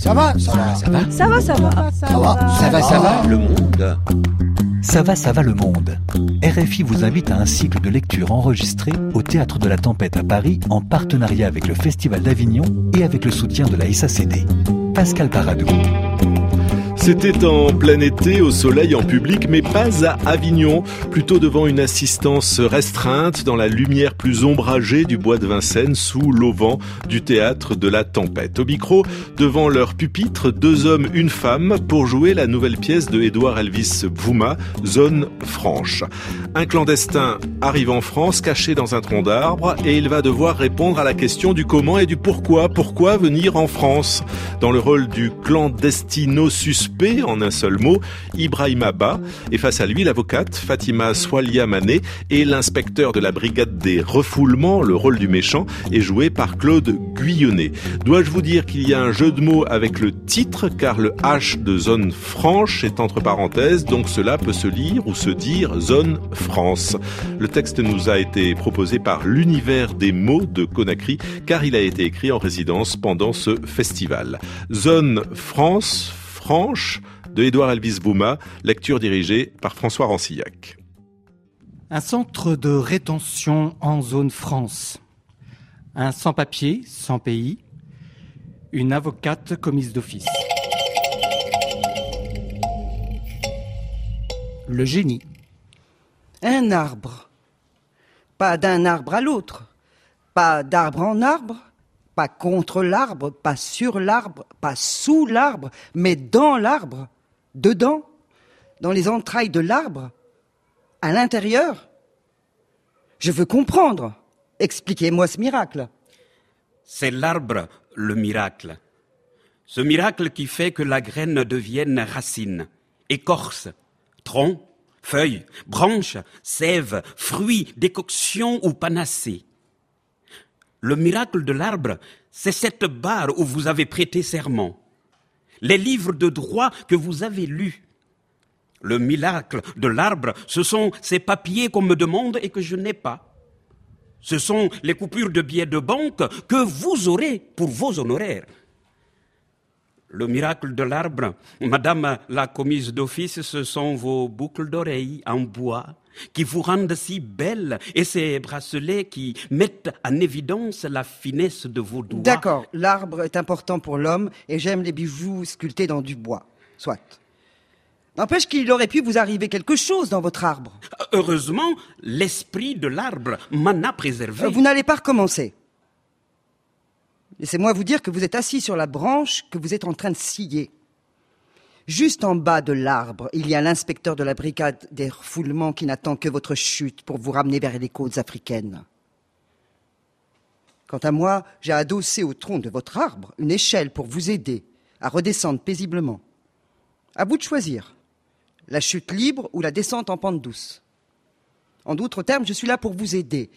Ça va, ça va, ça va. Ça va, ça va. Ça va, ça va, ça va. Le monde. Ça va, ça va le monde. RFI vous invite à un cycle de lecture enregistré au Théâtre de la Tempête à Paris en partenariat avec le Festival d'Avignon et avec le soutien de la SACD. Pascal Paradou. C'était en plein été, au soleil, en public, mais pas à Avignon, plutôt devant une assistance restreinte dans la lumière plus ombragée du bois de Vincennes sous l'auvent du théâtre de la tempête. Au micro, devant leur pupitre, deux hommes, une femme, pour jouer la nouvelle pièce de Édouard Elvis Bouma, Zone franche. Un clandestin arrive en France, caché dans un tronc d'arbre, et il va devoir répondre à la question du comment et du pourquoi. Pourquoi venir en France? Dans le rôle du clandestino suspect, en un seul mot, Ibrahim Abba, et face à lui l'avocate Fatima Swalia Mané et l'inspecteur de la brigade des refoulements, le rôle du méchant, est joué par Claude Guyonnet. Dois-je vous dire qu'il y a un jeu de mots avec le titre, car le H de zone franche est entre parenthèses, donc cela peut se lire ou se dire zone France. Le texte nous a été proposé par l'univers des mots de Conakry, car il a été écrit en résidence pendant ce festival. Zone France, Franche de Édouard Elvis Bouma, lecture dirigée par François Rancillac. Un centre de rétention en zone France. Un sans-papier, sans pays. Une avocate commise d'office. Le génie. Un arbre. Pas d'un arbre à l'autre. Pas d'arbre en arbre pas contre l'arbre, pas sur l'arbre, pas sous l'arbre, mais dans l'arbre, dedans, dans les entrailles de l'arbre, à l'intérieur. Je veux comprendre. Expliquez-moi ce miracle. C'est l'arbre, le miracle. Ce miracle qui fait que la graine devienne racine, écorce, tronc, feuille, branche, sève, fruit, décoction ou panacée. Le miracle de l'arbre, c'est cette barre où vous avez prêté serment, les livres de droit que vous avez lus. Le miracle de l'arbre, ce sont ces papiers qu'on me demande et que je n'ai pas. Ce sont les coupures de billets de banque que vous aurez pour vos honoraires. Le miracle de l'arbre, Madame la commise d'office, ce sont vos boucles d'oreilles en bois qui vous rendent si belle et ces bracelets qui mettent en évidence la finesse de vos doigts. D'accord, l'arbre est important pour l'homme et j'aime les bijoux sculptés dans du bois. Soit. N'empêche qu'il aurait pu vous arriver quelque chose dans votre arbre. Heureusement, l'esprit de l'arbre m'en a préservé. Vous n'allez pas recommencer. Laissez-moi vous dire que vous êtes assis sur la branche que vous êtes en train de scier. Juste en bas de l'arbre, il y a l'inspecteur de la brigade des refoulements qui n'attend que votre chute pour vous ramener vers les côtes africaines. Quant à moi, j'ai adossé au tronc de votre arbre une échelle pour vous aider à redescendre paisiblement. À vous de choisir la chute libre ou la descente en pente douce. En d'autres termes, je suis là pour vous aider.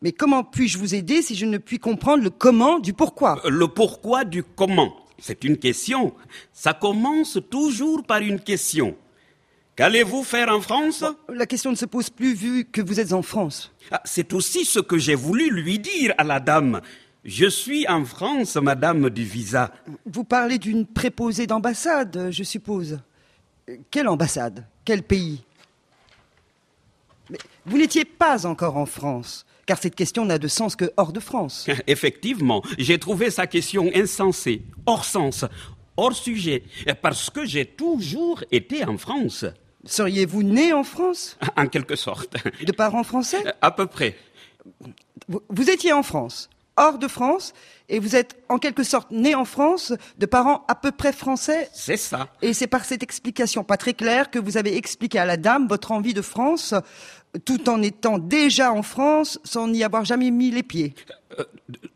Mais comment puis-je vous aider si je ne puis comprendre le comment du pourquoi? Le pourquoi du comment? C'est une question. Ça commence toujours par une question. Qu'allez-vous faire en France? La question ne se pose plus vu que vous êtes en France. Ah, c'est aussi ce que j'ai voulu lui dire à la dame. Je suis en France, madame du visa. Vous parlez d'une préposée d'ambassade, je suppose. Quelle ambassade? Quel pays? Mais vous n'étiez pas encore en France car cette question n'a de sens que hors de France. Effectivement, j'ai trouvé sa question insensée, hors sens, hors sujet, parce que j'ai toujours été en France. Seriez-vous né en France? En quelque sorte. De parents français? À peu près. Vous, étiez en France, hors de France, et vous êtes en quelque sorte né en France de parents à peu près français? C'est ça. Et c'est par cette explication pas très claire que vous avez expliqué à la dame votre envie de France tout en étant déjà en France sans n'y avoir jamais mis les pieds. Euh,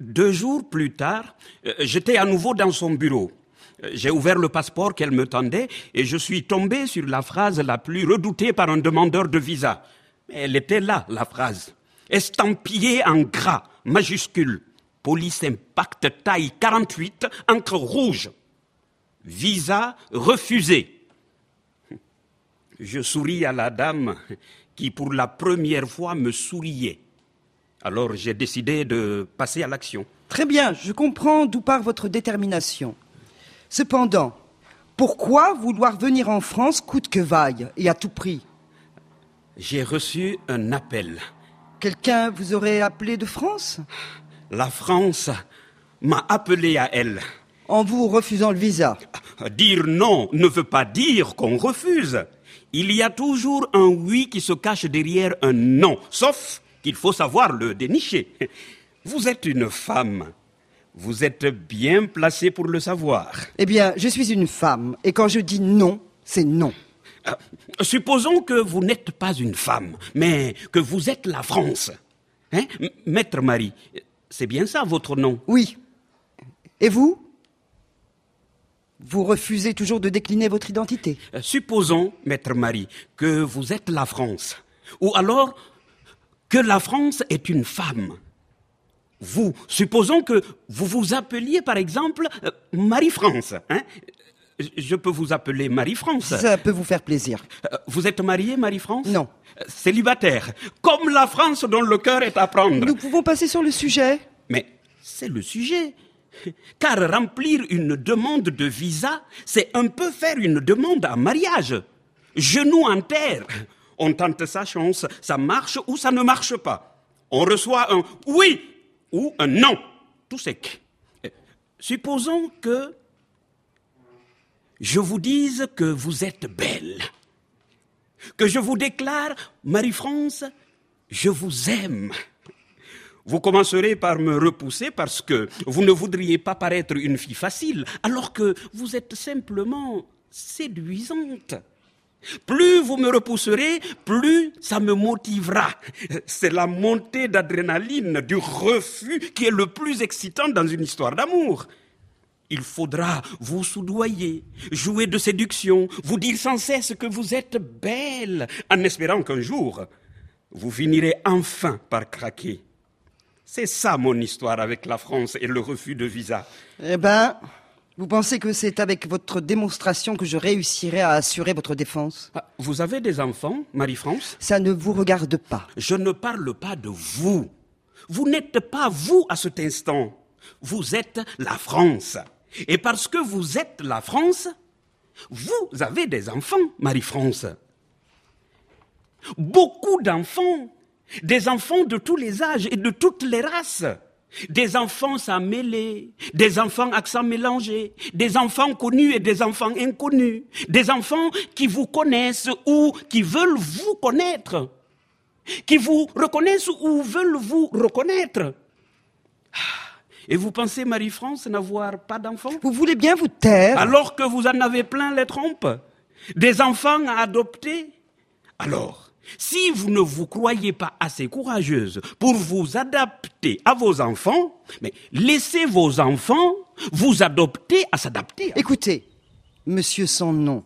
deux jours plus tard, euh, j'étais à nouveau dans son bureau. Euh, j'ai ouvert le passeport qu'elle me tendait et je suis tombé sur la phrase la plus redoutée par un demandeur de visa. Elle était là, la phrase. Estampillée en gras, majuscule. Police Impact taille 48, encre rouge. Visa refusé. Je souris à la dame qui pour la première fois me souriait. Alors j'ai décidé de passer à l'action. Très bien, je comprends d'où part votre détermination. Cependant, pourquoi vouloir venir en France coûte que vaille et à tout prix? J'ai reçu un appel. Quelqu'un vous aurait appelé de France? La France m'a appelé à elle. En vous refusant le visa Dire non ne veut pas dire qu'on refuse. Il y a toujours un oui qui se cache derrière un non, sauf qu'il faut savoir le dénicher. Vous êtes une femme. Vous êtes bien placée pour le savoir. Eh bien, je suis une femme, et quand je dis non, c'est non. Euh, supposons que vous n'êtes pas une femme, mais que vous êtes la France. Hein? Maître Marie, c'est bien ça votre nom? Oui. Et vous? Vous refusez toujours de décliner votre identité Euh, Supposons, Maître Marie, que vous êtes la France. Ou alors que la France est une femme. Vous, supposons que vous vous appeliez par exemple euh, Marie-France. Hein Je peux vous appeler Marie-France. Ça peut vous faire plaisir. Euh, Vous êtes mariée, Marie-France? Non. Célibataire. Comme la France dont le cœur est à prendre. Nous pouvons passer sur le sujet Mais c'est le sujet. Car remplir une demande de visa, c'est un peu faire une demande en mariage. Genou en terre. On tente sa chance, ça marche ou ça ne marche pas. On reçoit un oui ou un non. Tout sec. Euh, Supposons que je vous dise que vous êtes belle. Que je vous déclare, Marie-France, je vous aime. Vous commencerez par me repousser parce que vous ne voudriez pas paraître une fille facile, alors que vous êtes simplement séduisante. Plus vous me repousserez, plus ça me motivera. C'est la montée d'adrénaline, du refus qui est le plus excitant dans une histoire d'amour. Il faudra vous soudoyer, jouer de séduction, vous dire sans cesse que vous êtes belle, en espérant qu'un jour, vous finirez enfin par craquer. C'est ça mon histoire avec la France et le refus de visa. Eh ben, vous pensez que c'est avec votre démonstration que je réussirai à assurer votre défense? Ah, Vous avez des enfants, Marie-France? Ça ne vous regarde pas. Je ne parle pas de vous. Vous n'êtes pas vous à cet instant. Vous êtes la France. Et parce que vous êtes la France, vous avez des enfants, Marie-France. Beaucoup d'enfants. Des enfants de tous les âges et de toutes les races. Des enfants sans mêler, des enfants accent mélangés, des enfants connus et des enfants inconnus, des enfants qui vous connaissent ou qui veulent vous connaître, qui vous reconnaissent ou veulent vous reconnaître. Ah, Et vous pensez, Marie-France, n'avoir pas d'enfants? Vous voulez bien vous taire alors que vous en avez plein les trompes Des enfants à adopter Alors, si vous ne vous croyez pas assez courageuse pour vous adapter à vos enfants, mais laissez vos enfants vous adopter à s'adapter. Écoutez, monsieur sans nom,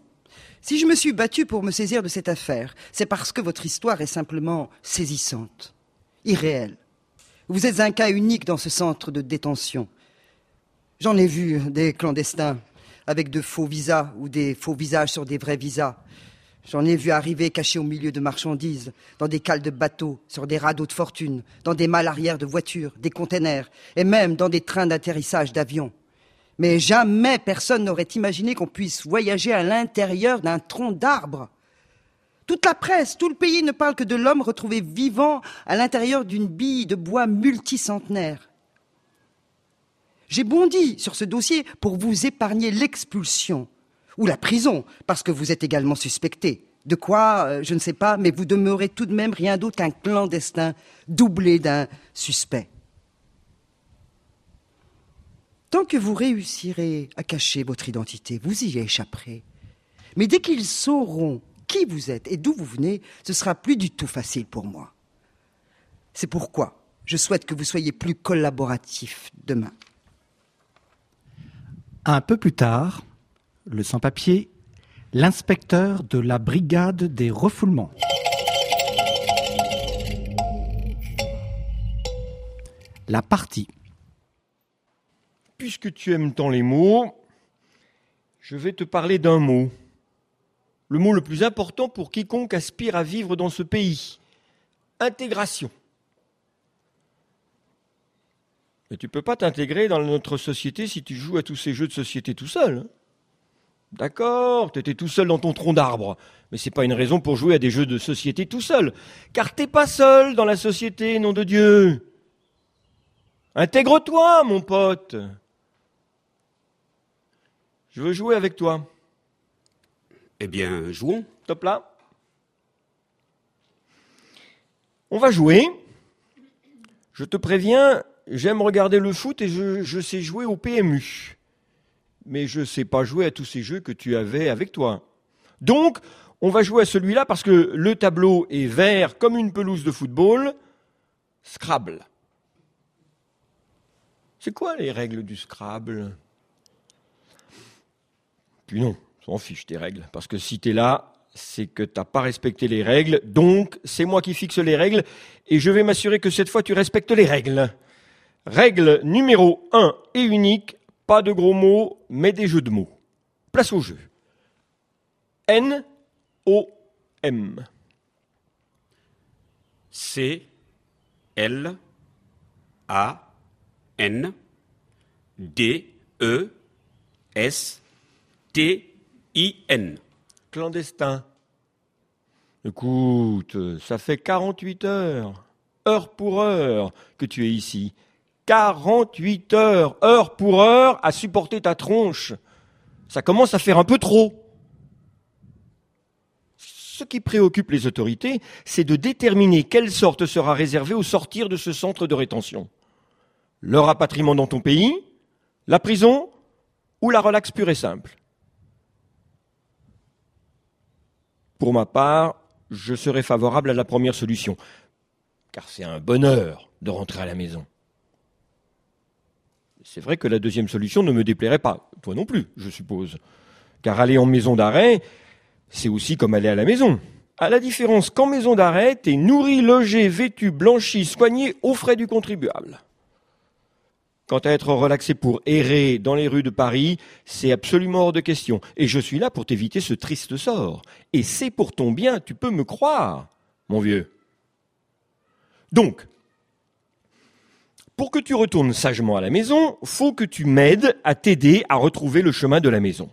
si je me suis battu pour me saisir de cette affaire, c'est parce que votre histoire est simplement saisissante, irréelle. Vous êtes un cas unique dans ce centre de détention. J'en ai vu des clandestins avec de faux visas ou des faux visages sur des vrais visas. J'en ai vu arriver cachés au milieu de marchandises, dans des cales de bateaux, sur des radeaux de fortune, dans des malles arrière de voitures, des containers, et même dans des trains d'atterrissage d'avions. Mais jamais personne n'aurait imaginé qu'on puisse voyager à l'intérieur d'un tronc d'arbre. Toute la presse, tout le pays ne parle que de l'homme retrouvé vivant à l'intérieur d'une bille de bois multicentenaire. J'ai bondi sur ce dossier pour vous épargner l'expulsion ou la prison, parce que vous êtes également suspecté. De quoi, euh, je ne sais pas, mais vous demeurez tout de même rien d'autre qu'un clandestin doublé d'un suspect. Tant que vous réussirez à cacher votre identité, vous y échapperez. Mais dès qu'ils sauront qui vous êtes et d'où vous venez, ce sera plus du tout facile pour moi. C'est pourquoi je souhaite que vous soyez plus collaboratif demain. Un peu plus tard, le sans-papier, l'inspecteur de la brigade des refoulements. La partie. Puisque tu aimes tant les mots, je vais te parler d'un mot. Le mot le plus important pour quiconque aspire à vivre dans ce pays. Intégration. Mais tu peux pas t'intégrer dans notre société si tu joues à tous ces jeux de société tout seul. hein. D'accord, t'étais tout seul dans ton tronc d'arbre. Mais c'est pas une raison pour jouer à des jeux de société tout seul. Car t'es pas seul dans la société, nom de Dieu. Intègre-toi, mon pote. Je veux jouer avec toi. Eh bien, jouons. Top là. On va jouer. Je te préviens, j'aime regarder le foot et je, je sais jouer au PMU. Mais je sais pas jouer à tous ces jeux que tu avais avec toi. Donc, on va jouer à celui-là parce que le tableau est vert comme une pelouse de football. Scrabble. C'est quoi les règles du Scrabble? Puis non, s'en fiche tes règles. Parce que si t'es là, c'est que t'as pas respecté les règles. Donc, c'est moi qui fixe les règles et je vais m'assurer que cette fois tu respectes les règles. Règle numéro 1 et unique, pas de gros mots, mais des jeux de mots. Place au jeu. N O M. C L A N D E S T I N. Clandestin. Écoute, ça fait 48 heures, heure pour heure, que tu es ici. 48 heures, heure pour heure, à supporter ta tronche. Ça commence à faire un peu trop. Ce qui préoccupe les autorités, c'est de déterminer quelle sorte sera réservée au sortir de ce centre de rétention. Le rapatriement dans ton pays, la prison ou la relaxe pure et simple. Pour ma part, je serais favorable à la première solution, car c'est un bonheur de rentrer à la maison. C'est vrai que la deuxième solution ne me déplairait pas, toi non plus, je suppose, car aller en maison d'arrêt, c'est aussi comme aller à la maison. À la différence qu'en maison d'arrêt, t'es nourri, logé, vêtu, blanchi, soigné aux frais du contribuable. Quant à être relaxé pour errer dans les rues de Paris, c'est absolument hors de question. Et je suis là pour t'éviter ce triste sort. Et c'est pour ton bien, tu peux me croire, mon vieux. Donc, pour que tu retournes sagement à la maison, faut que tu m'aides à t'aider à retrouver le chemin de la maison.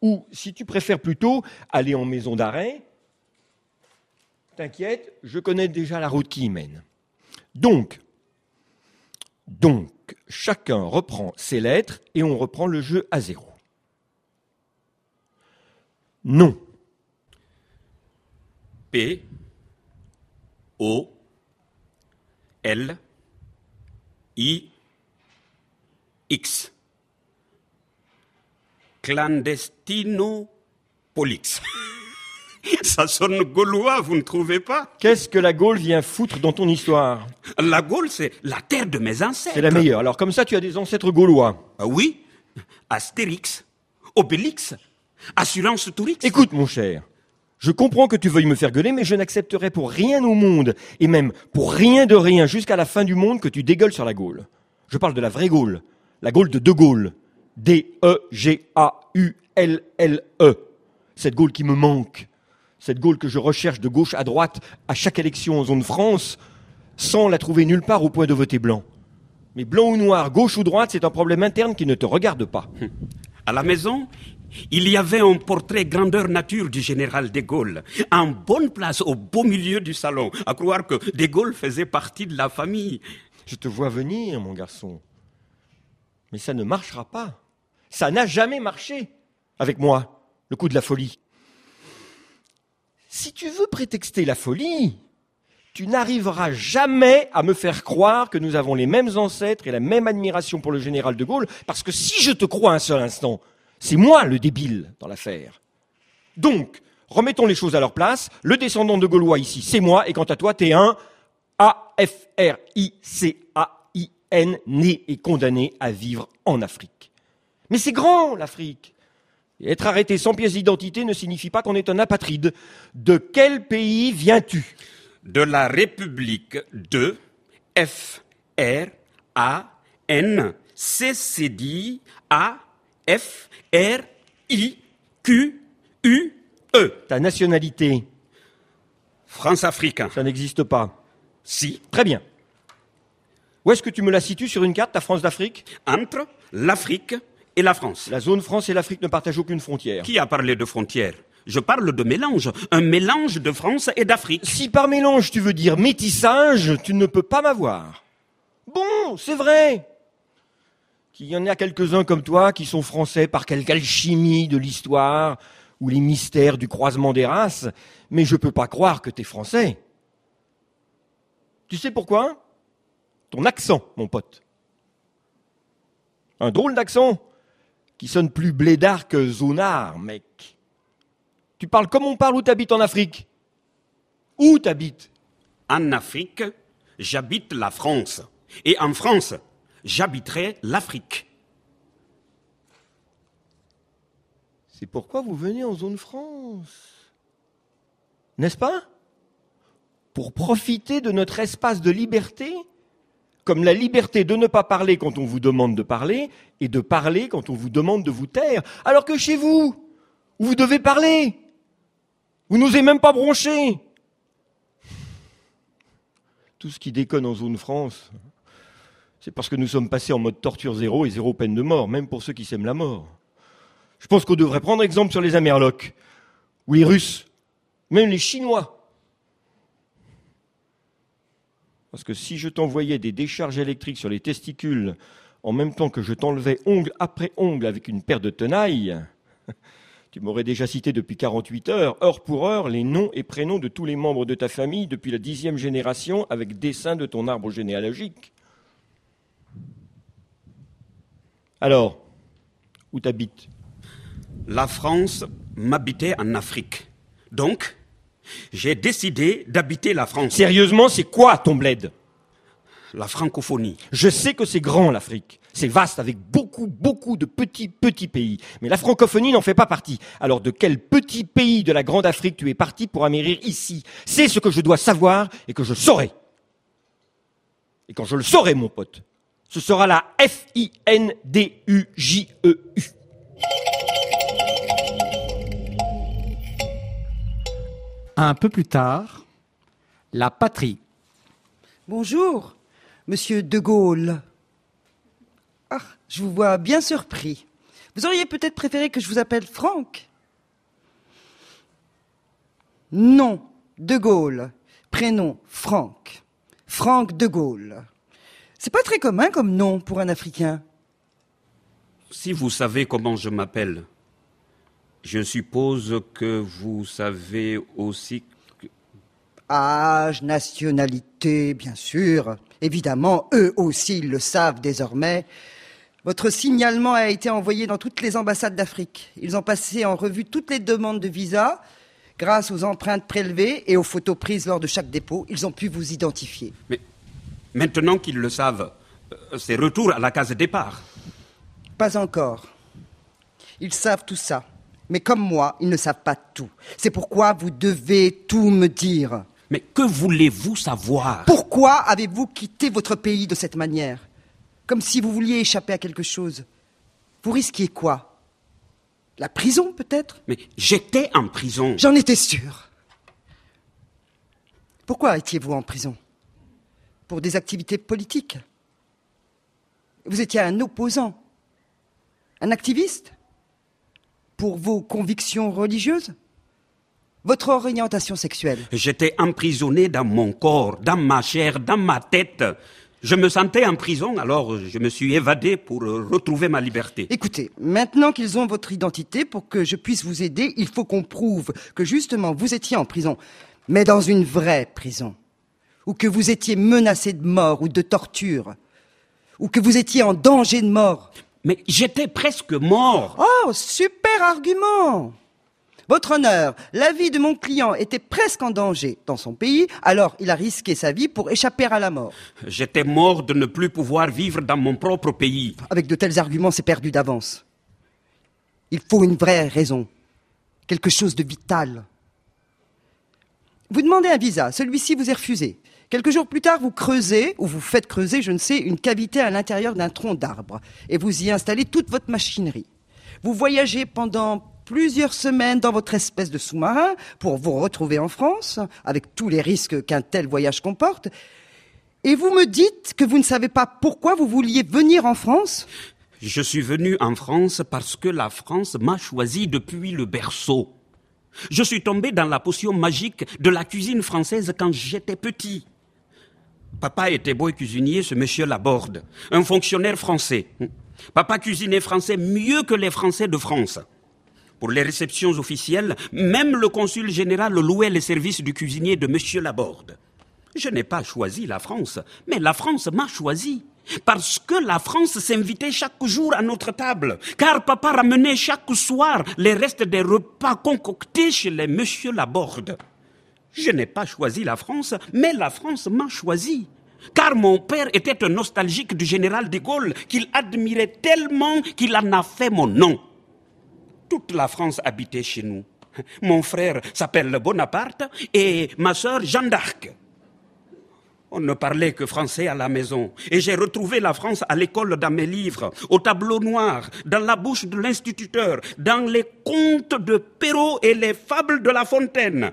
Ou, si tu préfères plutôt aller en maison d'arrêt, t'inquiète, je connais déjà la route qui y mène. Donc, donc, chacun reprend ses lettres et on reprend le jeu à zéro. Non. P O L I X. Clandestino Polix. Ça sonne gaulois, vous ne trouvez pas? Qu'est-ce que la Gaule vient foutre dans ton histoire? La Gaule, c'est la terre de mes ancêtres. C'est la meilleure. Alors comme ça, tu as des ancêtres gaulois. Ah oui Astérix, Obélix, Assurance Tourix. Écoute, mon cher, je comprends que tu veuilles me faire gueuler, mais je n'accepterai pour rien au monde, et même pour rien de rien, jusqu'à la fin du monde, que tu dégueules sur la Gaule. Je parle de la vraie Gaule, la Gaule de De Gaulle. D-E-G-A-U-L-L-E. Cette Gaule qui me manque. Cette Gaule que je recherche de gauche à droite à chaque élection en zone France, sans la trouver nulle part au point de voter blanc. Mais blanc ou noir, gauche ou droite, c'est un problème interne qui ne te regarde pas. À la maison, il y avait un portrait grandeur nature du général de Gaulle, en bonne place au beau milieu du salon, à croire que de Gaulle faisait partie de la famille. Je te vois venir, mon garçon. Mais ça ne marchera pas. Ça n'a jamais marché avec moi, le coup de la folie. Si tu veux prétexter la folie, tu n'arriveras jamais à me faire croire que nous avons les mêmes ancêtres et la même admiration pour le général de Gaulle, parce que si je te crois un seul instant, c'est moi le débile dans l'affaire. Donc, remettons les choses à leur place. Le descendant de Gaulois ici, c'est moi, et quant à toi, t'es un A-F-R-I-C-A-I-N, né et condamné à vivre en Afrique. Mais c'est grand, l'Afrique. Être arrêté sans pièce d'identité ne signifie pas qu'on est un apatride. De quel pays viens-tu? De la République de F R A N C C D A F R I Q U E. Ta nationalité, France-Africain. ça n'existe pas. Si, Très bien. Où est-ce que tu me la situes sur une carte, ta France d'Afrique? Entre l'Afrique et la France. La zone France et l'Afrique ne partagent aucune frontière. Qui a parlé de frontières? Je parle de mélange. Un mélange de France et d'Afrique. Si par mélange tu veux dire métissage, tu ne peux pas m'avoir. Bon, c'est vrai qu'il y en a quelques-uns comme toi qui sont français par quelque alchimie de l'histoire ou les mystères du croisement des races, mais je peux pas croire que t'es français. Tu sais pourquoi? Ton accent, mon pote. Un drôle d'accent qui sonne plus blédard que zonard, mec. Tu parles comme on parle où t'habites en Afrique. Où t'habites? En Afrique, j'habite la France. Et en France, j'habiterai l'Afrique. C'est pourquoi vous venez en zone France. N'est-ce pas? Pour profiter de notre espace de liberté, comme la liberté de ne pas parler quand on vous demande de parler et de parler quand on vous demande de vous taire, alors que chez vous, où vous devez parler, vous n'osez même pas broncher. Tout ce qui déconne en zone France, c'est parce que nous sommes passés en mode torture zéro et zéro peine de mort, même pour ceux qui s'aiment la mort. Je pense qu'on devrait prendre exemple sur les Amerlocs, ou les Russes, même les Chinois. Parce que si je t'envoyais des décharges électriques sur les testicules en même temps que je t'enlevais ongle après ongle avec une paire de tenailles, tu m'aurais déjà cité depuis 48 heures, heure pour heure, les noms et prénoms de tous les membres de ta famille depuis la dixième génération avec dessin de ton arbre généalogique. Alors, où t'habites? La France m'habitait en Afrique. Donc, j'ai décidé d'habiter la France. Sérieusement, c'est quoi ton bled? La francophonie. Je sais que c'est grand l'Afrique. C'est vaste avec beaucoup, beaucoup de petits, petits pays. Mais la francophonie n'en fait pas partie. Alors de quel petit pays de la grande Afrique tu es parti pour amérir ici? C'est ce que je dois savoir et que je saurai. Et quand je le saurai, mon pote, ce sera la F-I-N-D-U-J-E-U. Un peu plus tard, la patrie. Bonjour, monsieur De Gaulle. Ah, je vous vois bien surpris. Vous auriez peut-être préféré que je vous appelle Franck Non, De Gaulle. Prénom Franck. Franck De Gaulle. C'est pas très commun comme nom pour un Africain. Si vous savez comment je m'appelle, je suppose que vous savez aussi que... Âge, nationalité, bien sûr. Évidemment, eux aussi ils le savent désormais. Votre signalement a été envoyé dans toutes les ambassades d'Afrique. Ils ont passé en revue toutes les demandes de visa. Grâce aux empreintes prélevées et aux photos prises lors de chaque dépôt, ils ont pu vous identifier. Mais maintenant qu'ils le savent, euh, c'est retour à la case départ. Pas encore. Ils savent tout ça. Mais comme moi, ils ne savent pas tout. C'est pourquoi vous devez tout me dire. Mais que voulez-vous savoir? Pourquoi avez-vous quitté votre pays de cette manière? Comme si vous vouliez échapper à quelque chose. Vous risquiez quoi? La prison, peut-être? Mais j'étais en prison. J'en étais sûr. Pourquoi étiez-vous en prison? Pour des activités politiques Vous étiez un opposant Un activiste Pour vos convictions religieuses Votre orientation sexuelle J'étais emprisonné dans mon corps, dans ma chair, dans ma tête. Je me sentais en prison, alors je me suis évadé pour euh, retrouver ma liberté. Écoutez, maintenant qu'ils ont votre identité, pour que je puisse vous aider, il faut qu'on prouve que justement vous étiez en prison, mais dans une vraie prison, ou que vous étiez menacé de mort ou de torture, ou que vous étiez en danger de mort. Mais j'étais presque mort. Oh, super argument Votre honneur, la vie de mon client était presque en danger dans son pays, alors il a risqué sa vie pour échapper à la mort. J'étais mort de ne plus pouvoir vivre dans mon propre pays. Avec de tels arguments, c'est perdu d'avance. Il faut une vraie raison, quelque chose de vital. Vous demandez un visa, celui-ci vous est refusé. Quelques jours plus tard, vous creusez, ou vous faites creuser, je ne sais, une cavité à l'intérieur d'un tronc d'arbre, et vous y installez toute votre machinerie. Vous voyagez pendant plusieurs semaines dans votre espèce de sous-marin pour vous retrouver en France, avec tous les risques qu'un tel voyage comporte, et vous me dites que vous ne savez pas pourquoi vous vouliez venir en France Je suis venu en France parce que la France m'a choisi depuis le berceau. Je suis tombé dans la potion magique de la cuisine française quand j'étais petit. Papa était beau cuisinier, ce monsieur Laborde, un fonctionnaire français. Papa cuisinait français mieux que les Français de France. Pour les réceptions officielles, même le consul général louait les services du cuisinier de monsieur Laborde. Je n'ai pas choisi la France, mais la France m'a choisi. Parce que la France s'invitait chaque jour à notre table, car papa ramenait chaque soir les restes des repas concoctés chez les monsieur Laborde. Je n'ai pas choisi la France, mais la France m'a choisi. Car mon père était un nostalgique du général de Gaulle qu'il admirait tellement qu'il en a fait mon nom. Toute la France habitait chez nous. Mon frère s'appelle Bonaparte et ma sœur Jeanne d'Arc. On ne parlait que français à la maison. Et j'ai retrouvé la France à l'école dans mes livres, au tableau noir, dans la bouche de l'instituteur, dans les contes de Perrault et les fables de La Fontaine.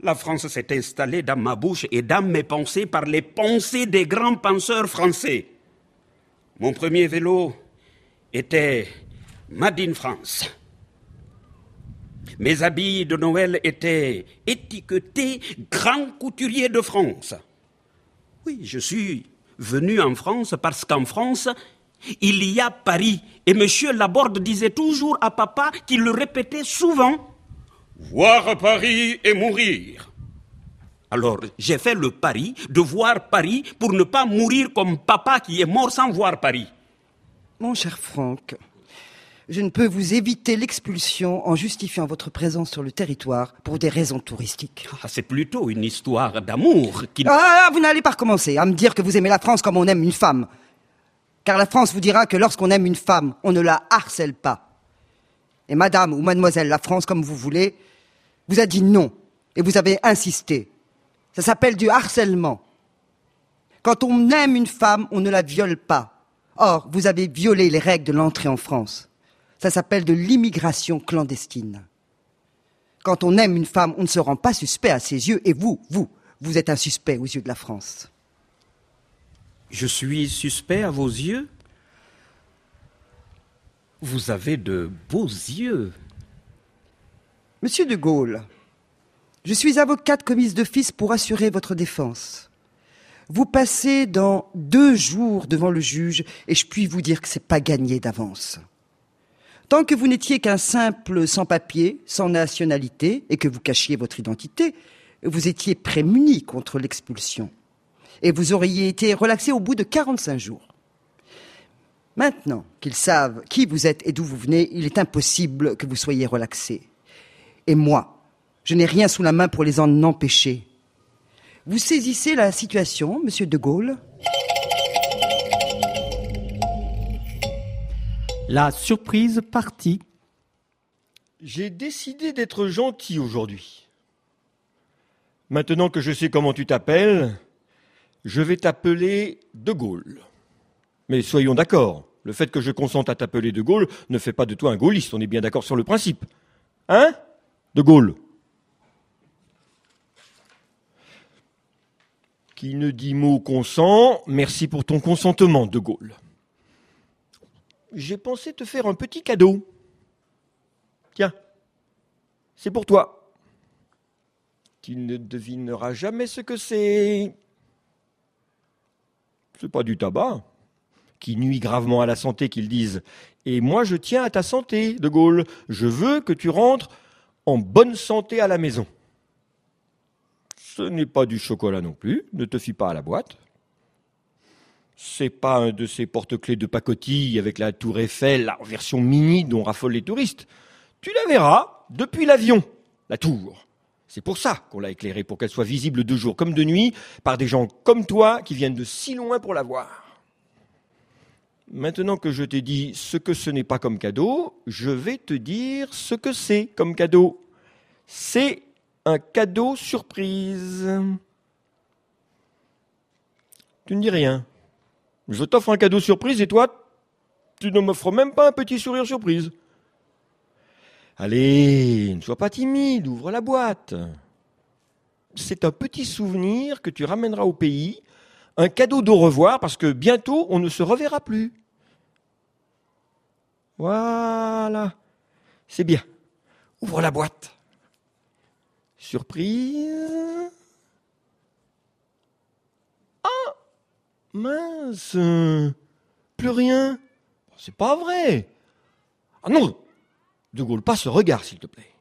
La France s'est installée dans ma bouche et dans mes pensées par les pensées des grands penseurs français. Mon premier vélo était Made in France. Mes habits de Noël étaient étiquetés Grand couturier de France. Oui, je suis venu en France parce qu'en France, il y a Paris. Et monsieur Laborde disait toujours à papa qu'il le répétait souvent. Voir Paris et mourir. Alors, j'ai fait le pari de voir Paris pour ne pas mourir comme papa qui est mort sans voir Paris. Mon cher Franck, je ne peux vous éviter l'expulsion en justifiant votre présence sur le territoire pour des raisons touristiques. Ah, c'est plutôt une histoire d'amour qui... Ah, vous n'allez pas recommencer à me dire que vous aimez la France comme on aime une femme. Car la France vous dira que lorsqu'on aime une femme, on ne la harcèle pas. Et madame ou mademoiselle la France, comme vous voulez, vous a dit non. Et vous avez insisté. Ça s'appelle du harcèlement. Quand on aime une femme, on ne la viole pas. Or, vous avez violé les règles de l'entrée en France. Ça s'appelle de l'immigration clandestine. Quand on aime une femme, on ne se rend pas suspect à ses yeux, et vous, vous, vous êtes un suspect aux yeux de la France. Je suis suspect à vos yeux Vous avez de beaux yeux. Monsieur de Gaulle, je suis avocate commise d'office pour assurer votre défense. Vous passez dans deux jours devant le juge et je puis vous dire que c'est pas gagné d'avance. Tant que vous n'étiez qu'un simple sans-papier, sans nationalité, et que vous cachiez votre identité, vous étiez prémuni contre l'expulsion. Et vous auriez été relaxé au bout de 45 jours. Maintenant qu'ils savent qui vous êtes et d'où vous venez, il est impossible que vous soyez relaxé. Et moi, je n'ai rien sous la main pour les en empêcher. Vous saisissez la situation, monsieur de Gaulle La surprise partie. J'ai décidé d'être gentil aujourd'hui. Maintenant que je sais comment tu t'appelles, je vais t'appeler De Gaulle. Mais soyons d'accord, le fait que je consente à t'appeler De Gaulle ne fait pas de toi un gaulliste, on est bien d'accord sur le principe. Hein? De Gaulle Qui ne dit mot consent, merci pour ton consentement, De Gaulle j'ai pensé te faire un petit cadeau. Tiens, c'est pour toi. Tu ne devineras jamais ce que c'est. C'est pas du tabac, qui nuit gravement à la santé, qu'ils disent. Et moi, je tiens à ta santé, De Gaulle. Je veux que tu rentres en bonne santé à la maison. Ce n'est pas du chocolat non plus, ne te fie pas à la boîte c'est pas un de ces porte-clés de pacotille avec la tour Eiffel, la version mini dont raffolent les touristes. Tu la verras depuis l'avion, la tour. C'est pour ça qu'on l'a éclairée, pour qu'elle soit visible de jour comme de nuit par des gens comme toi qui viennent de si loin pour la voir. Maintenant que je t'ai dit ce que ce n'est pas comme cadeau, je vais te dire ce que c'est comme cadeau. C'est un cadeau surprise. Tu ne dis rien. Je t'offre un cadeau surprise et toi, tu ne m'offres même pas un petit sourire surprise. Allez, ne sois pas timide, ouvre la boîte. C'est un petit souvenir que tu ramèneras au pays, un cadeau d'au revoir parce que bientôt on ne se reverra plus. Voilà. C'est bien. Ouvre la boîte. Surprise. Ah Mince Plus rien C'est pas vrai Ah non De Gaulle, pas ce regard, s'il te plaît.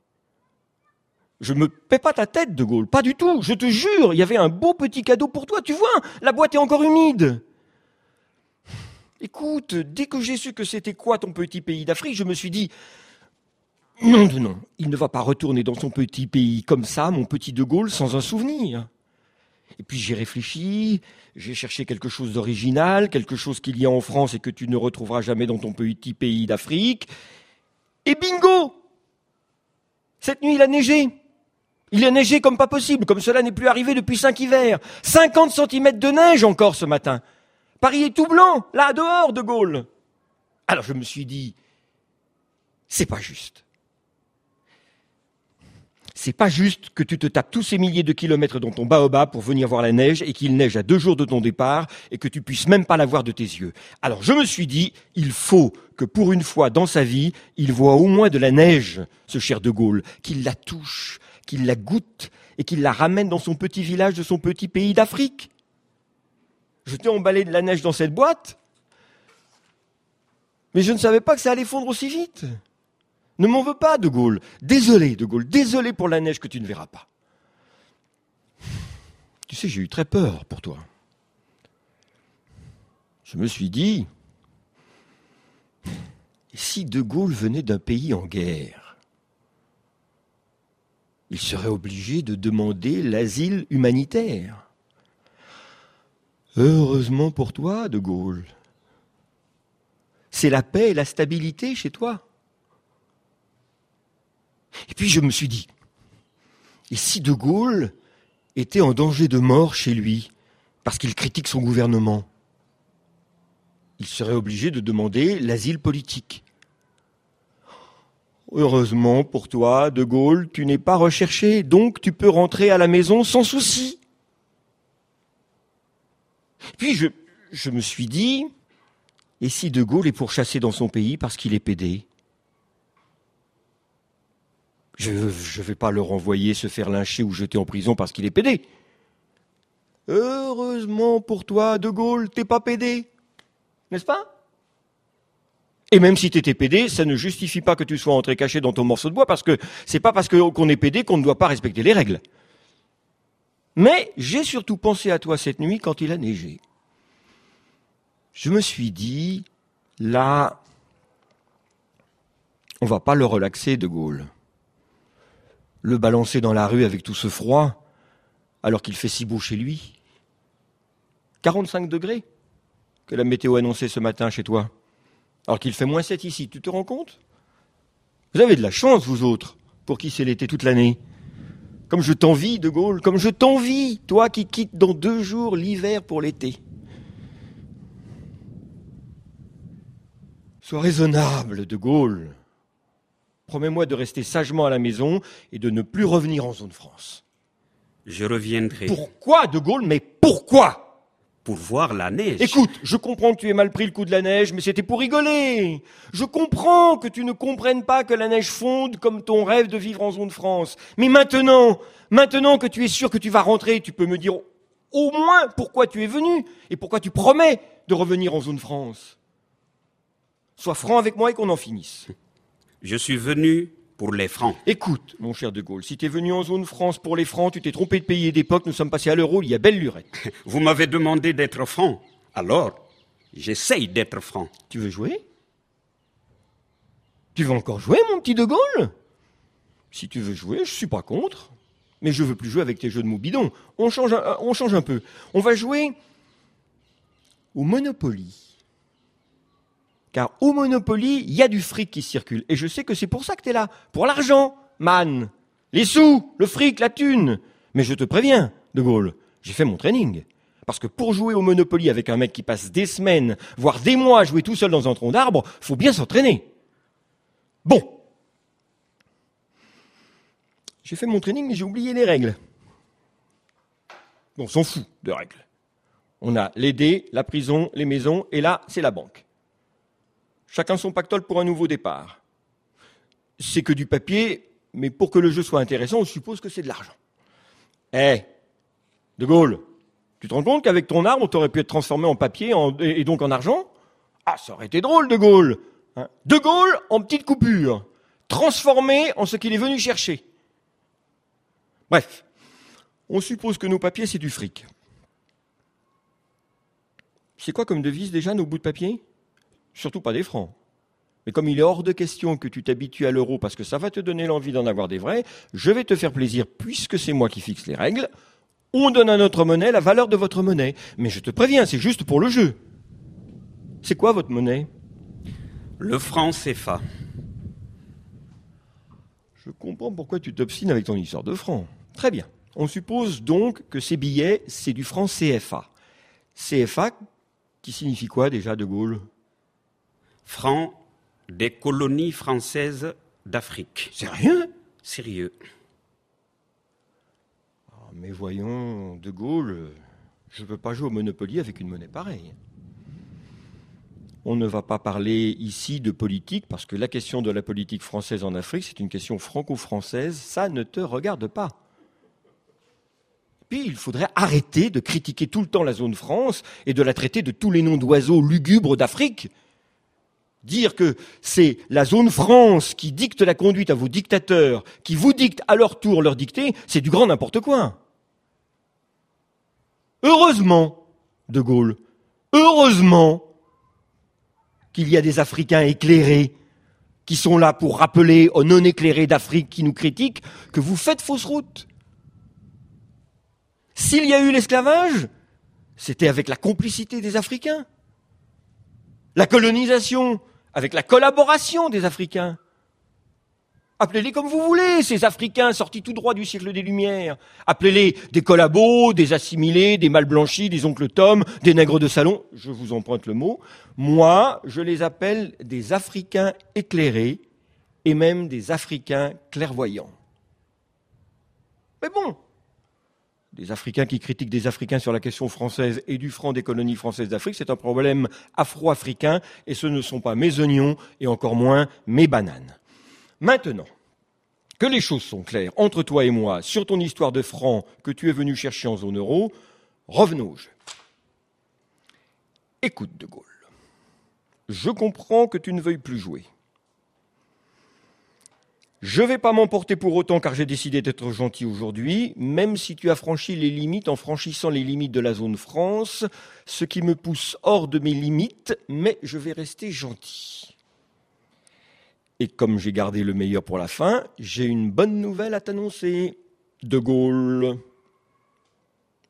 Je me paie pas ta tête, De Gaulle, pas du tout, je te jure, il y avait un beau petit cadeau pour toi, tu vois, la boîte est encore humide. Écoute, dès que j'ai su que c'était quoi ton petit pays d'Afrique, je me suis dit, non, non, non, il ne va pas retourner dans son petit pays comme ça, mon petit De Gaulle, sans un souvenir. Et puis j'ai réfléchi, j'ai cherché quelque chose d'original, quelque chose qu'il y a en France et que tu ne retrouveras jamais dans ton petit pays d'Afrique. Et bingo Cette nuit, il a neigé. Il a neigé comme pas possible, comme cela n'est plus arrivé depuis cinq hivers. 50 centimètres de neige encore ce matin. Paris est tout blanc, là dehors, De Gaulle. Alors je me suis dit, c'est pas juste. C'est pas juste que tu te tapes tous ces milliers de kilomètres dans ton baobab pour venir voir la neige et qu'il neige à deux jours de ton départ et que tu puisses même pas la voir de tes yeux. Alors je me suis dit, il faut que pour une fois dans sa vie, il voit au moins de la neige, ce cher De Gaulle, qu'il la touche, qu'il la goûte et qu'il la ramène dans son petit village de son petit pays d'Afrique. Je t'ai emballé de la neige dans cette boîte, mais je ne savais pas que ça allait fondre aussi vite. Ne m'en veux pas, De Gaulle. Désolé, De Gaulle. Désolé pour la neige que tu ne verras pas. Tu sais, j'ai eu très peur pour toi. Je me suis dit, si De Gaulle venait d'un pays en guerre, il serait obligé de demander l'asile humanitaire. Heureusement pour toi, De Gaulle, c'est la paix et la stabilité chez toi. Et puis je me suis dit, et si De Gaulle était en danger de mort chez lui parce qu'il critique son gouvernement Il serait obligé de demander l'asile politique. Heureusement pour toi, De Gaulle, tu n'es pas recherché, donc tu peux rentrer à la maison sans souci. Puis je, me suis dit, et si De Gaulle est pourchassé dans son pays parce qu'il est pédé je ne vais pas le renvoyer se faire lyncher ou jeter en prison parce qu'il est pédé. Heureusement pour toi, De Gaulle, t'es pas pédé. N'est-ce pas? Et même si t'étais pédé, ça ne justifie pas que tu sois entré caché dans ton morceau de bois parce que c'est pas parce qu'on est pédé qu'on ne doit pas respecter les règles. Mais j'ai surtout pensé à toi cette nuit quand il a neigé. Je me suis dit, là, on va pas le relaxer, De Gaulle le balancer dans la rue avec tout ce froid, alors qu'il fait si beau chez lui 45 degrés que la météo annonçait ce matin chez toi, alors qu'il fait moins 7 ici, tu te rends compte? Vous avez de la chance, vous autres, pour qui c'est l'été toute l'année. Comme je t'envie, De Gaulle, comme je t'envie, toi qui quittes dans deux jours l'hiver pour l'été. Sois raisonnable, De Gaulle. Promets-moi de rester sagement à la maison et de ne plus revenir en zone France. Je reviendrai. Pourquoi, De Gaulle? Mais pourquoi? Pour voir la neige. Écoute, je comprends que tu aies mal pris le coup de la neige, mais c'était pour rigoler. Je comprends que tu ne comprennes pas que la neige fonde comme ton rêve de vivre en zone France. Mais maintenant, maintenant que tu es sûr que tu vas rentrer, tu peux me dire au moins pourquoi tu es venu et pourquoi tu promets de revenir en zone France. Sois franc avec moi et qu'on en finisse. Je suis venu pour les francs. Écoute, mon cher De Gaulle, si tu es venu en zone France pour les francs, tu t'es trompé de pays et d'époque, nous sommes passés à l'euro, il y a belle lurette. Vous m'avez demandé d'être franc. Alors, j'essaye d'être franc. Tu veux jouer? Tu veux encore jouer, mon petit De Gaulle? Si tu veux jouer, je suis pas contre. Mais je veux plus jouer avec tes jeux de mots bidons. On change un, on change un peu. On va jouer au Monopoly. Car au Monopoly, il y a du fric qui circule. Et je sais que c'est pour ça que tu es là. Pour l'argent, man. Les sous, le fric, la thune. Mais je te préviens, De Gaulle, j'ai fait mon training. Parce que pour jouer au Monopoly avec un mec qui passe des semaines, voire des mois à jouer tout seul dans un tronc d'arbre, faut bien s'entraîner. Bon. J'ai fait mon training, mais j'ai oublié les règles. On s'en fout de règles. On a les dés, la prison, les maisons, et là, c'est la banque. Chacun son pactole pour un nouveau départ. C'est que du papier, mais pour que le jeu soit intéressant, on suppose que c'est de l'argent. Eh, De Gaulle, tu te rends compte qu'avec ton arbre, tu aurais pu être transformé en papier et donc en argent? Ah, ça aurait été drôle, De Gaulle hein. De Gaulle en petite coupure, transformé en ce qu'il est venu chercher. Bref, on suppose que nos papiers, c'est du fric. C'est quoi comme devise déjà nos bouts de papier? Surtout pas des francs. Mais comme il est hors de question que tu t'habitues à l'euro parce que ça va te donner l'envie d'en avoir des vrais, je vais te faire plaisir puisque c'est moi qui fixe les règles. On donne à notre monnaie la valeur de votre monnaie. Mais je te préviens, c'est juste pour le jeu. C'est quoi votre monnaie? Le franc CFA. Je comprends pourquoi tu t'obstines avec ton histoire de francs. Très bien. On suppose donc que ces billets, c'est du franc CFA. CFA, qui signifie quoi déjà, De Gaulle? Franc des colonies françaises d'Afrique. C'est rien Sérieux. Ah, Mais voyons, De Gaulle, je ne peux pas jouer au Monopoly avec une monnaie pareille. On ne va pas parler ici de politique, parce que la question de la politique française en Afrique, c'est une question franco-française, ça ne te regarde pas. Puis il faudrait arrêter de critiquer tout le temps la zone France et de la traiter de tous les noms d'oiseaux lugubres d'Afrique. Dire que c'est la zone France qui dicte la conduite à vos dictateurs, qui vous dicte à leur tour leur dictée, c'est du grand n'importe quoi. Heureusement, De Gaulle, heureusement qu'il y a des Africains éclairés qui sont là pour rappeler aux non-éclairés d'Afrique qui nous critiquent que vous faites fausse route. S'il y a eu l'esclavage, c'était avec la complicité des Africains. La colonisation, avec la collaboration des Africains. Appelez-les comme vous voulez, ces Africains sortis tout droit du siècle des Lumières. Appelez-les des collabos, des assimilés, des mal blanchis, des oncles Tom, des nègres de salon. Je vous emprunte le mot. Moi, je les appelle des Africains éclairés et même des Africains clairvoyants. Mais bon, des Africains qui critiquent des Africains sur la question française et du franc des colonies françaises d'Afrique, c'est un problème afro-africain et ce ne sont pas mes oignons et encore moins mes bananes. Maintenant que les choses sont claires entre toi et moi sur ton histoire de franc que tu es venu chercher en zone euro, revenons au jeu. Écoute, De Gaulle, je comprends que tu ne veuilles plus jouer. Je ne vais pas m'emporter pour autant car j'ai décidé d'être gentil aujourd'hui, même si tu as franchi les limites en franchissant les limites de la zone France, ce qui me pousse hors de mes limites, mais je vais rester gentil. Et comme j'ai gardé le meilleur pour la fin, j'ai une bonne nouvelle à t'annoncer. De Gaulle.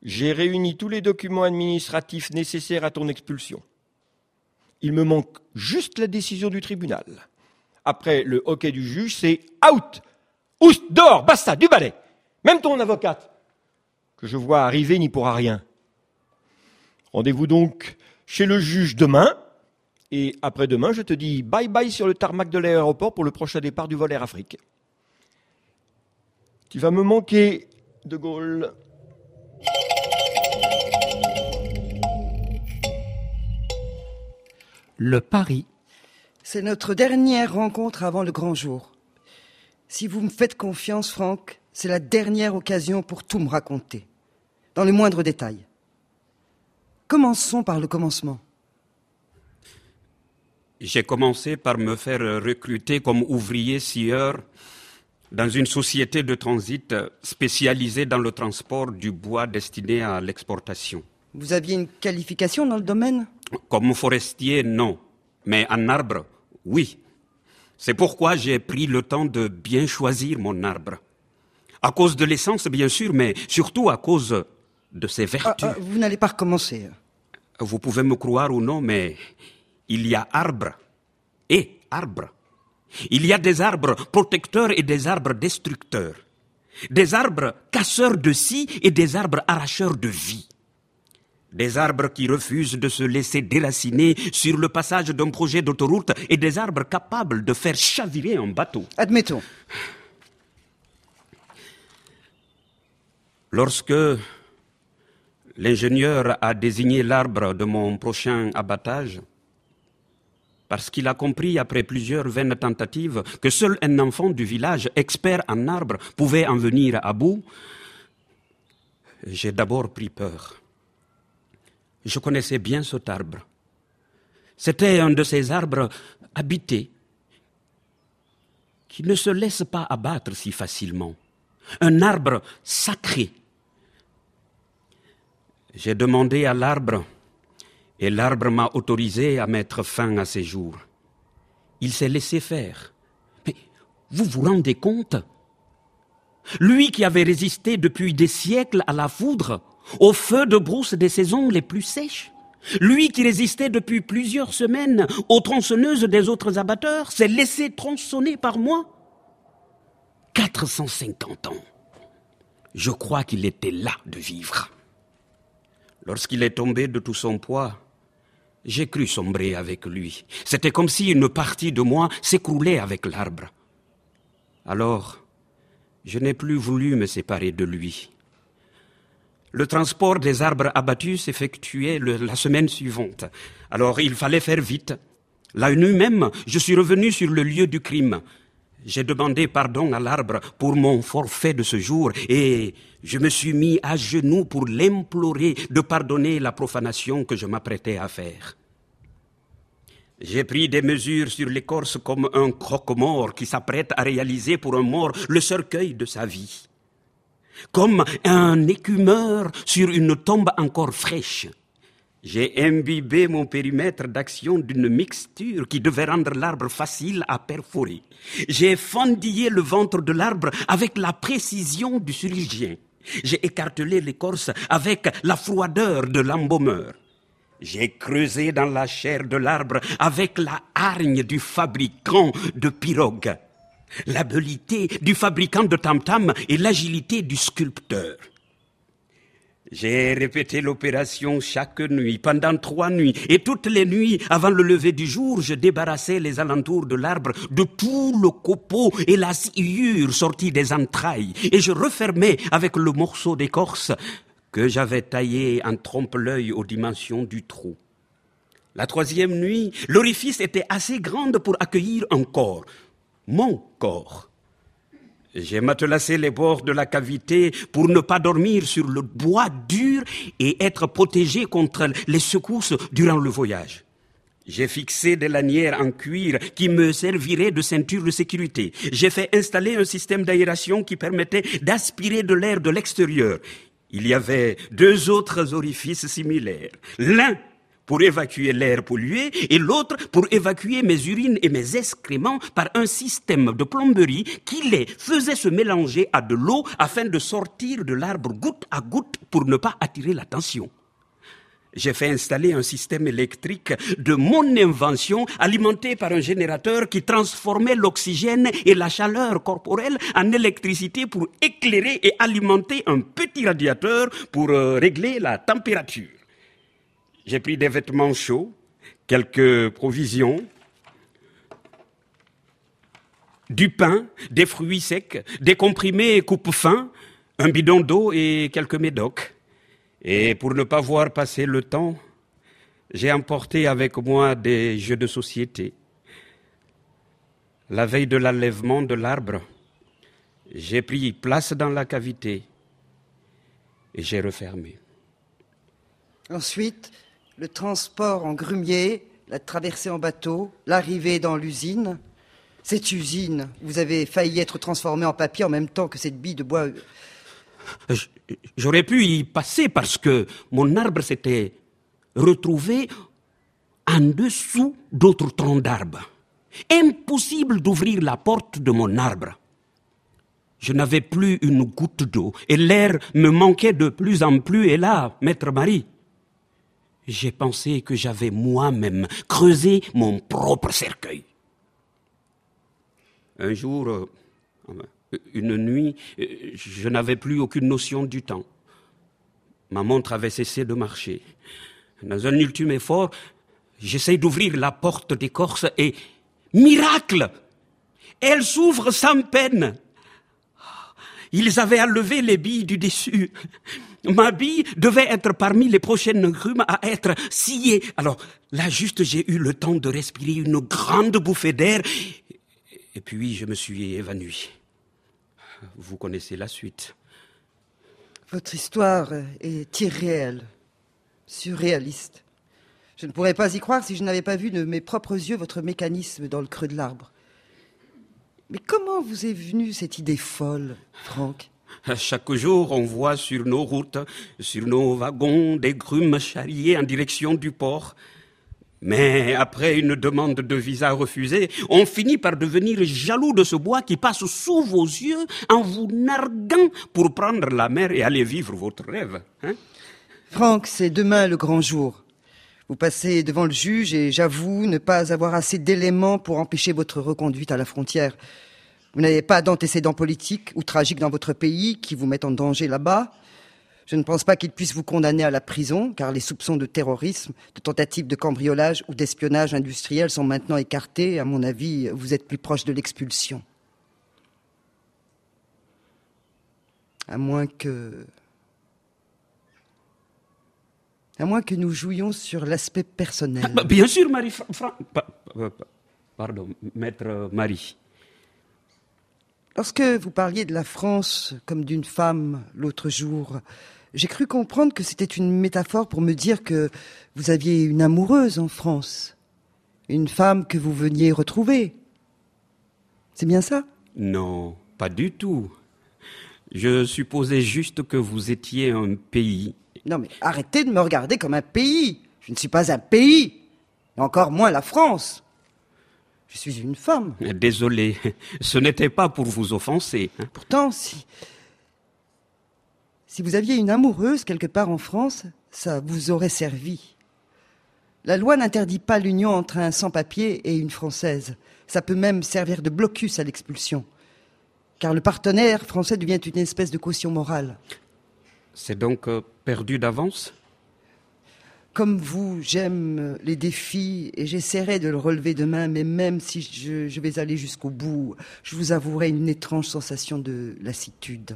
J'ai réuni tous les documents administratifs nécessaires à ton expulsion. Il me manque juste la décision du tribunal. Après le hockey du juge, c'est out Oust, dehors, basta, du balai Même ton avocate, que je vois arriver, n'y pourra rien. Rendez-vous donc chez le juge demain, et après-demain, je te dis bye bye sur le tarmac de l'aéroport pour le prochain départ du vol Air Afrique. Tu vas me manquer, De Gaulle. Le pari. C'est notre dernière rencontre avant le grand jour. Si vous me faites confiance, Franck, c'est la dernière occasion pour tout me raconter, dans les moindres détails. Commençons par le commencement. J'ai commencé par me faire recruter comme ouvrier scieur dans une société de transit spécialisée dans le transport du bois destiné à l'exportation. Vous aviez une qualification dans le domaine? Comme forestier, non. Mais en arbre, oui. C'est pourquoi j'ai pris le temps de bien choisir mon arbre. À cause de l'essence, bien sûr, mais surtout à cause de ses Ah, vertus. ah, Vous n'allez pas recommencer. Vous pouvez me croire ou non, mais il y a arbre et arbre. Il y a des arbres protecteurs et des arbres destructeurs. Des arbres casseurs de scie et des arbres arracheurs de vie. Des arbres qui refusent de se laisser déraciner sur le passage d'un projet d'autoroute et des arbres capables de faire chavirer un bateau. Admettons. Lorsque l'ingénieur a désigné l'arbre de mon prochain abattage, parce qu'il a compris après plusieurs vaines tentatives que seul un enfant du village, expert en arbres, pouvait en venir à bout, j'ai d'abord pris peur. Je connaissais bien cet arbre. C'était un de ces arbres habités qui ne se laisse pas abattre si facilement. Un arbre sacré. J'ai demandé à l'arbre et l'arbre m'a autorisé à mettre fin à ses jours. Il s'est laissé faire. Mais vous vous rendez compte? Lui qui avait résisté depuis des siècles à la foudre, au feu de brousse des saisons les plus sèches, lui qui résistait depuis plusieurs semaines aux tronçonneuses des autres abatteurs, s'est laissé tronçonner par moi 450 ans. Je crois qu'il était là de vivre. Lorsqu'il est tombé de tout son poids, j'ai cru sombrer avec lui. C'était comme si une partie de moi s'écroulait avec l'arbre. Alors, je n'ai plus voulu me séparer de lui. Le transport des arbres abattus s'effectuait la semaine suivante. Alors il fallait faire vite. La nuit même, je suis revenu sur le lieu du crime. J'ai demandé pardon à l'arbre pour mon forfait de ce jour et je me suis mis à genoux pour l'implorer de pardonner la profanation que je m'apprêtais à faire. J'ai pris des mesures sur l'écorce comme un croque-mort qui s'apprête à réaliser pour un mort le cercueil de sa vie. Comme un écumeur sur une tombe encore fraîche. J'ai imbibé mon périmètre d'action d'une mixture qui devait rendre l'arbre facile à perforer. J'ai fendillé le ventre de l'arbre avec la précision du chirurgien. J'ai écartelé l'écorce avec la froideur de l'embaumeur. J'ai creusé dans la chair de l'arbre avec la hargne du fabricant de pirogues, l'habileté du fabricant de tam-tam et l'agilité du sculpteur. J'ai répété l'opération chaque nuit, pendant trois nuits, et toutes les nuits, avant le lever du jour, je débarrassais les alentours de l'arbre de tout le copeau et la sciure sortie des entrailles, et je refermais avec le morceau d'écorce que j'avais taillé en trompe-l'œil aux dimensions du trou. La troisième nuit, l'orifice était assez grande pour accueillir un corps, mon corps. J'ai matelassé les bords de la cavité pour ne pas dormir sur le bois dur et être protégé contre les secousses durant le voyage. J'ai fixé des lanières en cuir qui me serviraient de ceinture de sécurité. J'ai fait installer un système d'aération qui permettait d'aspirer de l'air de l'extérieur. Il y avait deux autres orifices similaires. L'un pour évacuer l'air pollué et l'autre pour évacuer mes urines et mes excréments par un système de plomberie qui les faisait se mélanger à de l'eau afin de sortir de l'arbre goutte à goutte pour ne pas attirer l'attention. J'ai fait installer un système électrique de mon invention alimenté par un générateur qui transformait l'oxygène et la chaleur corporelle en électricité pour éclairer et alimenter un petit radiateur pour euh, régler la température. J'ai pris des vêtements chauds, quelques provisions, du pain, des fruits secs, des comprimés coupe-fin, un bidon d'eau et quelques médocs. Et pour ne pas voir passer le temps, j'ai emporté avec moi des jeux de société. La veille de l'enlèvement de l'arbre, j'ai pris place dans la cavité et j'ai refermé. Ensuite, le transport en grumier, la traversée en bateau, l'arrivée dans l'usine. Cette usine, vous avez failli être transformée en papier en même temps que cette bille de bois. J'aurais pu y passer parce que mon arbre s'était retrouvé en dessous d'autres troncs d'arbres. Impossible d'ouvrir la porte de mon arbre. Je n'avais plus une goutte d'eau et l'air me manquait de plus en plus. Et là, maître Marie, j'ai pensé que j'avais moi-même creusé mon propre cercueil. Un jour, euh, une nuit, je n'avais plus aucune notion du temps. Ma montre avait cessé de marcher. Dans un ultime effort, j'essaie d'ouvrir la porte d'écorce et, miracle, elle s'ouvre sans peine. Ils avaient enlevé les billes du dessus. Ma bille devait être parmi les prochaines grumes à être sciée. Alors, là, juste, j'ai eu le temps de respirer une grande bouffée d'air. Et puis, je me suis évanoui. Vous connaissez la suite. Votre histoire est irréelle, surréaliste. Je ne pourrais pas y croire si je n'avais pas vu de mes propres yeux votre mécanisme dans le creux de l'arbre. Mais comment vous est venue cette idée folle, Franck? Chaque jour, on voit sur nos routes, sur nos wagons, des grumes charriées en direction du port. Mais après une demande de visa refusée, on finit par devenir jaloux de ce bois qui passe sous vos yeux en vous narguant pour prendre la mer et aller vivre votre rêve. Hein Franck, c'est demain le grand jour. Vous passez devant le juge et j'avoue ne pas avoir assez d'éléments pour empêcher votre reconduite à la frontière. Vous n'avez pas d'antécédents politiques ou tragiques dans votre pays qui vous mettent en danger là-bas. Je ne pense pas qu'il puisse vous condamner à la prison, car les soupçons de terrorisme, de tentative de cambriolage ou d'espionnage industriel sont maintenant écartés. À mon avis, vous êtes plus proche de l'expulsion. À moins que... À moins que nous jouions sur l'aspect personnel. Ah, bah, bien sûr, Marie... Pardon, maître Marie. Lorsque vous parliez de la France comme d'une femme l'autre jour, j'ai cru comprendre que c'était une métaphore pour me dire que vous aviez une amoureuse en France, une femme que vous veniez retrouver. C'est bien ça? Non, pas du tout. Je supposais juste que vous étiez un pays. Non mais arrêtez de me regarder comme un pays. Je ne suis pas un pays, encore moins la France. Je suis une femme. Désolé, ce n'était pas pour vous offenser. Hein. Pourtant, si. Si vous aviez une amoureuse quelque part en France, ça vous aurait servi. La loi n'interdit pas l'union entre un sans-papier et une Française. Ça peut même servir de blocus à l'expulsion. Car le partenaire français devient une espèce de caution morale. C'est donc euh, perdu d'avance? Comme vous, j'aime les défis et j'essaierai de le relever demain, mais même si je, vais aller jusqu'au bout, je vous avouerai une étrange sensation de lassitude,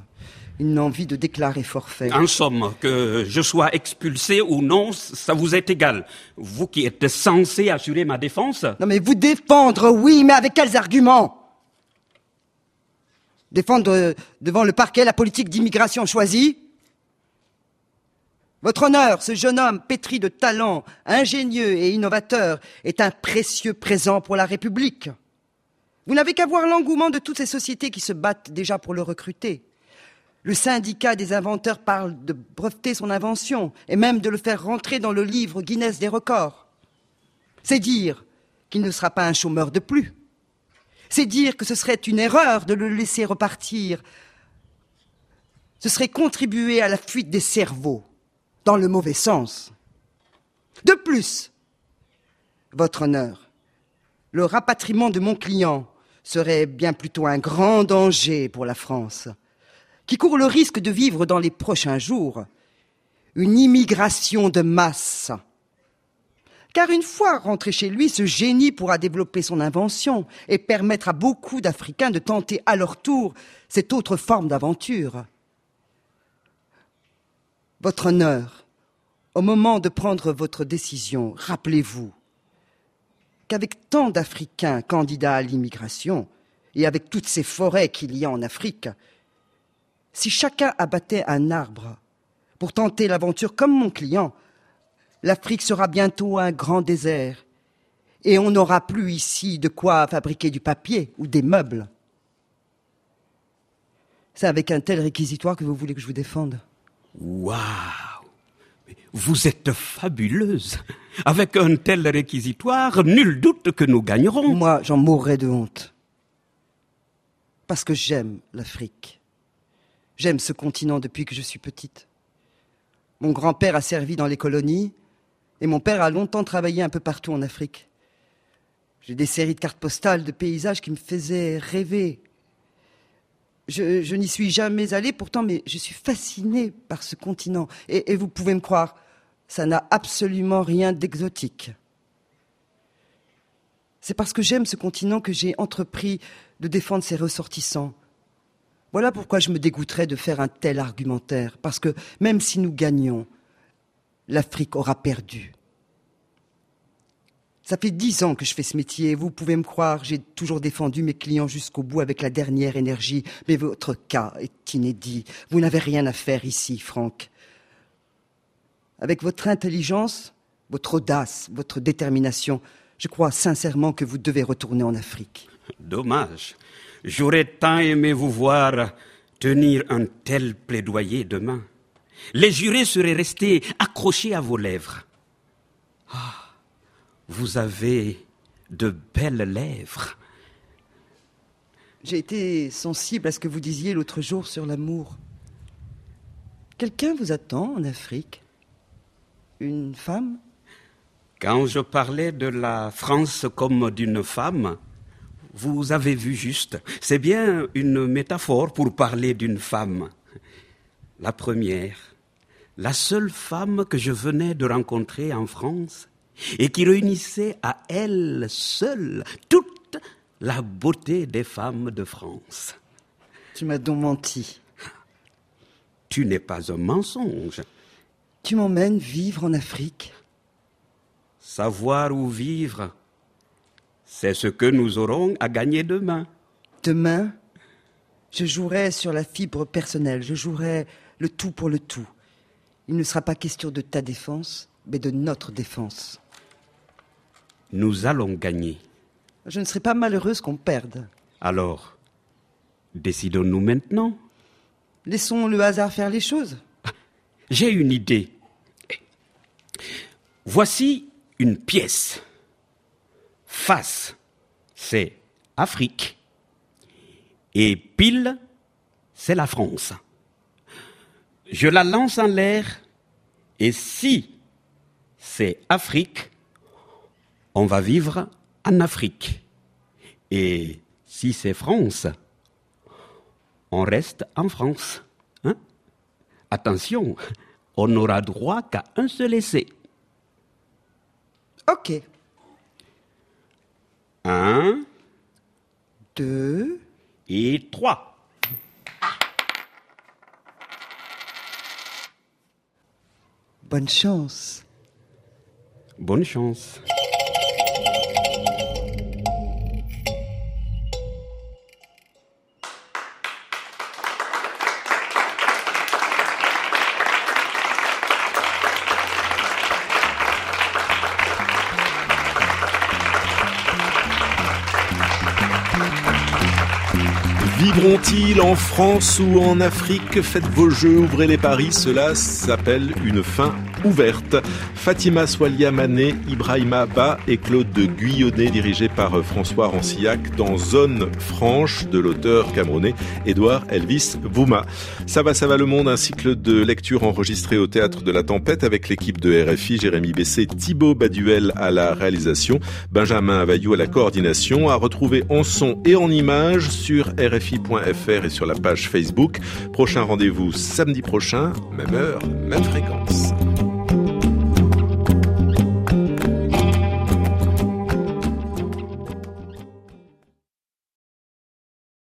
une envie de déclarer forfait. En somme, que je sois expulsé ou non, ça vous est égal. Vous qui êtes censé assurer ma défense. Non mais vous défendre, oui, mais avec quels arguments? Défendre devant le parquet la politique d'immigration choisie? Votre honneur, ce jeune homme pétri de talent, ingénieux et innovateur, est un précieux présent pour la République. Vous n'avez qu'à voir l'engouement de toutes ces sociétés qui se battent déjà pour le recruter. Le syndicat des inventeurs parle de breveter son invention et même de le faire rentrer dans le livre Guinness des records. C'est dire qu'il ne sera pas un chômeur de plus. C'est dire que ce serait une erreur de le laisser repartir. Ce serait contribuer à la fuite des cerveaux dans le mauvais sens. De plus, votre honneur, le rapatriement de mon client serait bien plutôt un grand danger pour la France, qui court le risque de vivre dans les prochains jours une immigration de masse. Car une fois rentré chez lui, ce génie pourra développer son invention et permettre à beaucoup d'Africains de tenter à leur tour cette autre forme d'aventure votre honneur, au moment de prendre votre décision, rappelez-vous qu'avec tant d'Africains candidats à l'immigration, et avec toutes ces forêts qu'il y a en Afrique, si chacun abattait un arbre pour tenter l'aventure comme mon client, l'Afrique sera bientôt un grand désert, et on n'aura plus ici de quoi fabriquer du papier ou des meubles. C'est avec un tel réquisitoire que vous voulez que je vous défende? Waouh Vous êtes fabuleuse. Avec un tel réquisitoire, nul doute que nous gagnerons. Moi, j'en mourrais de honte. Parce que j'aime l'Afrique. J'aime ce continent depuis que je suis petite. Mon grand-père a servi dans les colonies et mon père a longtemps travaillé un peu partout en Afrique. J'ai des séries de cartes postales de paysages qui me faisaient rêver je, n'y suis jamais allée pourtant, mais je suis fascinée par ce continent. Et, vous pouvez me croire, ça n'a absolument rien d'exotique. C'est parce que j'aime ce continent que j'ai entrepris de défendre ses ressortissants. Voilà pourquoi je me dégoûterais de faire un tel argumentaire, parce que même si nous gagnons, l'Afrique aura perdu. Ça fait dix ans que je fais ce métier, vous pouvez me croire, j'ai toujours défendu mes clients jusqu'au bout avec la dernière énergie, mais votre cas est inédit. Vous n'avez rien à faire ici, Franck. Avec votre intelligence, votre audace, votre détermination, je crois sincèrement que vous devez retourner en Afrique. Dommage. J'aurais tant aimé vous voir tenir un tel plaidoyer demain. Les jurés seraient restés accrochés à vos lèvres. Ah, vous avez de belles lèvres. J'ai été sensible à ce que vous disiez l'autre jour sur l'amour. Quelqu'un vous attend en Afrique? Une femme? Quand je parlais de la France comme d'une femme, vous avez vu juste. C'est bien une métaphore pour parler d'une femme. La première, la seule femme que je venais de rencontrer en France et qui réunissait à elle seule toute la beauté des femmes de France. Tu m'as donc menti. Tu n'es pas un mensonge. Tu m'emmènes vivre en Afrique Savoir où vivre, c'est ce que nous aurons à gagner demain. Demain, je jouerai sur la fibre personnelle, je jouerai le tout pour le tout. Il ne sera pas question de ta défense, mais de notre défense. Nous allons gagner. Je ne serai pas malheureuse qu'on perde. Alors, décidons-nous maintenant. Laissons le hasard faire les choses. J'ai une idée. Voici une pièce. Face, c'est Afrique. Et pile, c'est la France. Je la lance en l'air. Et si c'est Afrique, on va vivre en Afrique. Et si c'est France, on reste en France. Hein Attention, on n'aura droit qu'à un seul essai. Ok. Un Deux. et trois. Bonne chance. Bonne chance. En France ou en Afrique? Faites vos jeux, ouvrez les paris, cela s'appelle une fin ouverte. Fatima Swalia Mané, Ibrahima Ba et Claude de Guyonnet, dirigé par François Rancillac dans Zone franche de l'auteur camerounais Édouard Elvis Bouma. Ça va, ça va le monde, un cycle de lecture enregistré au Théâtre de la Tempête avec l'équipe de RFI, Jérémy Bessé, Thibaut Baduel à la réalisation, Benjamin Availlou à la coordination, à retrouver en son et en images sur RFI.fr et sur la page Facebook. Prochain rendez-vous samedi prochain, même heure, même fréquence.